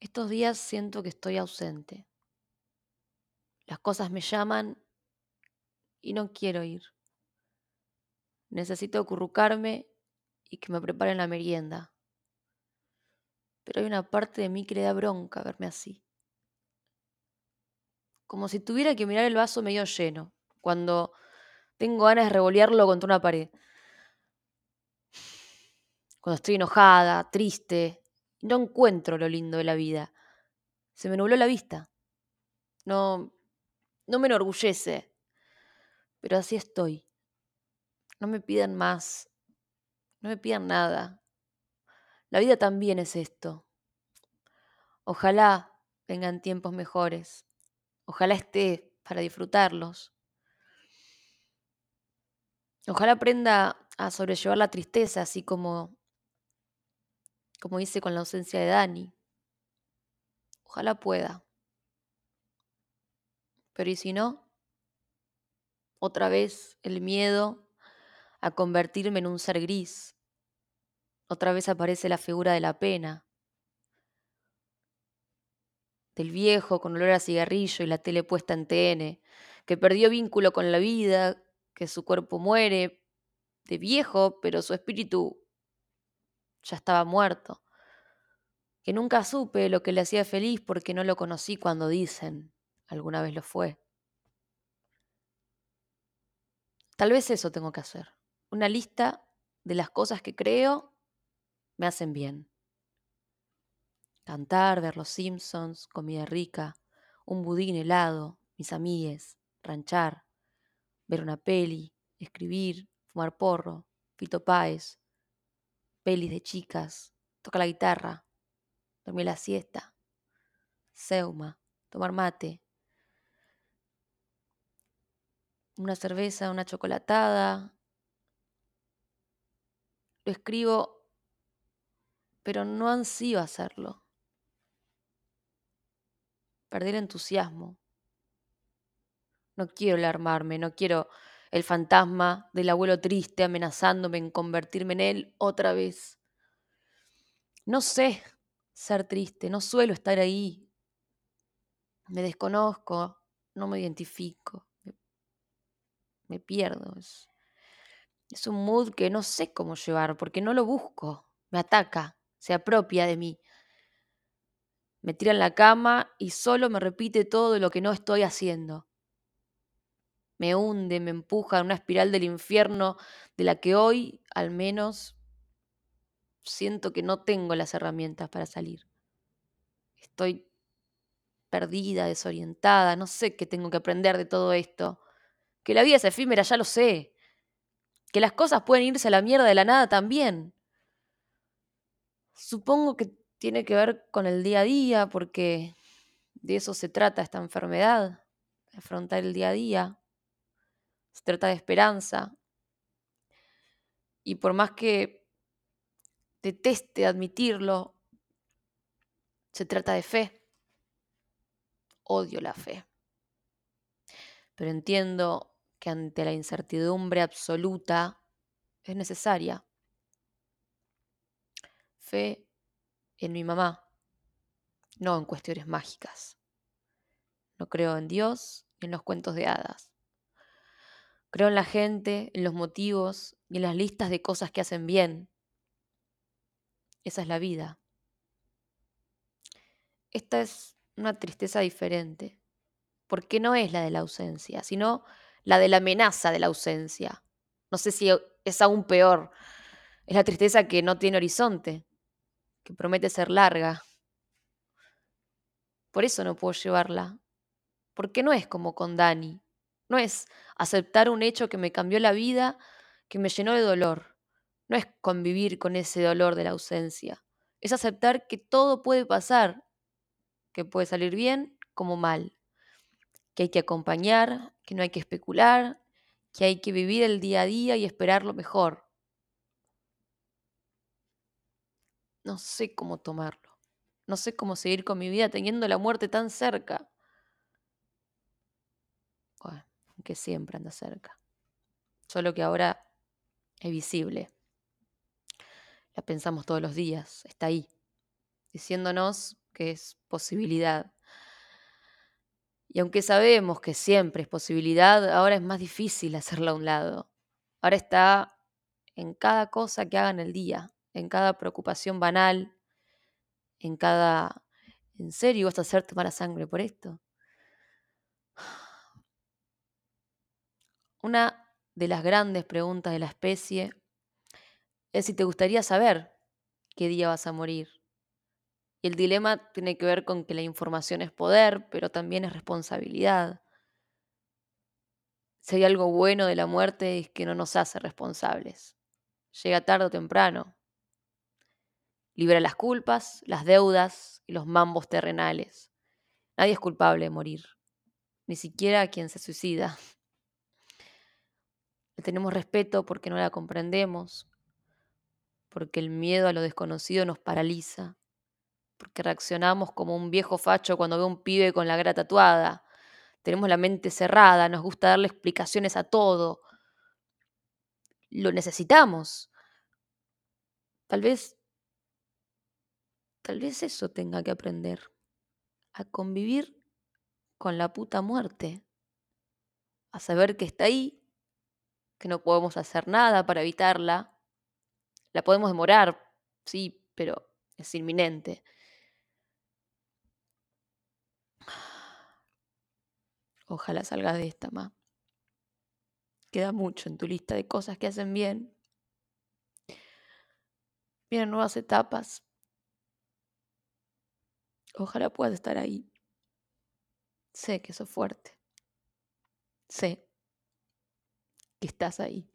Estos días siento que estoy ausente. Las cosas me llaman y no quiero ir. Necesito acurrucarme y que me preparen la merienda. Pero hay una parte de mí que le da bronca verme así. Como si tuviera que mirar el vaso medio lleno, cuando tengo ganas de revolearlo contra una pared. Cuando estoy enojada, triste, no encuentro lo lindo de la vida. Se me nubló la vista. No, no me enorgullece, pero así estoy. No me pidan más, no me pidan nada. La vida también es esto. Ojalá vengan tiempos mejores. Ojalá esté para disfrutarlos. Ojalá aprenda a sobrellevar la tristeza, así como, como hice con la ausencia de Dani. Ojalá pueda. Pero ¿y si no? Otra vez el miedo a convertirme en un ser gris. Otra vez aparece la figura de la pena, del viejo con olor a cigarrillo y la tele puesta en TN, que perdió vínculo con la vida, que su cuerpo muere de viejo, pero su espíritu ya estaba muerto, que nunca supe lo que le hacía feliz porque no lo conocí cuando dicen alguna vez lo fue. Tal vez eso tengo que hacer, una lista de las cosas que creo me hacen bien. Cantar, ver los Simpsons, comida rica, un budín helado, mis amigues, ranchar, ver una peli, escribir, fumar porro, Fito Páez, pelis de chicas, tocar la guitarra, dormir la siesta, seuma, tomar mate, una cerveza, una chocolatada. Lo escribo, pero no ansío hacerlo. Perder entusiasmo. No quiero alarmarme, no quiero el fantasma del abuelo triste amenazándome en convertirme en él otra vez. No sé ser triste, no suelo estar ahí. Me desconozco, no me identifico, me, pierdo. Es, es un mood que no sé cómo llevar porque no lo busco, me ataca, se apropia de mí. Me tira en la cama y solo me repite todo lo que no estoy haciendo me hunde, me empuja en una espiral del infierno de la que hoy, al menos, siento que no tengo las herramientas para salir. Estoy perdida, desorientada, no sé qué tengo que aprender de todo esto. Que la vida es efímera, ya lo sé. Que las cosas pueden irse a la mierda de la nada también. Supongo que tiene que ver con el día a día, porque de eso se trata esta enfermedad, afrontar el día a día se trata de esperanza. Y por más que deteste admitirlo, se trata de fe. Odio la fe. Pero entiendo que ante la incertidumbre absoluta es necesaria. Fe en mi mamá, no en cuestiones mágicas. No creo en Dios ni en los cuentos de hadas. Creo en la gente, en los motivos y en las listas de cosas que hacen bien. Esa es la vida. Esta es una tristeza diferente, porque no es la de la ausencia, sino la de la amenaza de la ausencia. No sé si es aún peor. Es la tristeza que no tiene horizonte, que promete ser larga. Por eso no puedo llevarla, porque no es como con Dani, no es aceptar un hecho que me cambió la vida, que me llenó de dolor. No es convivir con ese dolor de la ausencia. Es aceptar que todo puede pasar, que puede salir bien como mal, que hay que acompañar, que no hay que especular, que hay que vivir el día a día y esperar lo mejor. No sé cómo tomarlo. No sé cómo seguir con mi vida teniendo la muerte tan cerca. Bueno que siempre anda cerca, solo que ahora es visible. La pensamos todos los días, está ahí, diciéndonos que es posibilidad. Y aunque sabemos que siempre es posibilidad, ahora es más difícil hacerla a un lado. Ahora está en cada cosa que haga en el día, en cada preocupación banal, en cada... ¿En serio vas a hacerte mala sangre por esto? Una de las grandes preguntas de la especie es si te gustaría saber qué día vas a morir. Y el dilema tiene que ver con que la información es poder, pero también es responsabilidad. Si hay algo bueno de la muerte es que no nos hace responsables. Llega tarde o temprano. Libera las culpas, las deudas y los mambos terrenales. Nadie es culpable de morir, ni siquiera quien se suicida. Le tenemos respeto porque no la comprendemos, porque el miedo a lo desconocido nos paraliza, porque reaccionamos como un viejo facho cuando ve a un pibe con la cara tatuada. Tenemos la mente cerrada, nos gusta darle explicaciones a todo. Lo necesitamos. Tal vez, tal vez eso tenga que aprender, a convivir con la puta muerte, a saber que está ahí, que no podemos hacer nada para evitarla. La podemos demorar, sí, pero es inminente. Ojalá salgas de esta, ma. Queda mucho en tu lista de cosas que hacen bien. Vienen nuevas etapas. Ojalá puedas estar ahí. Sé que sos fuerte. Sé estás ahí.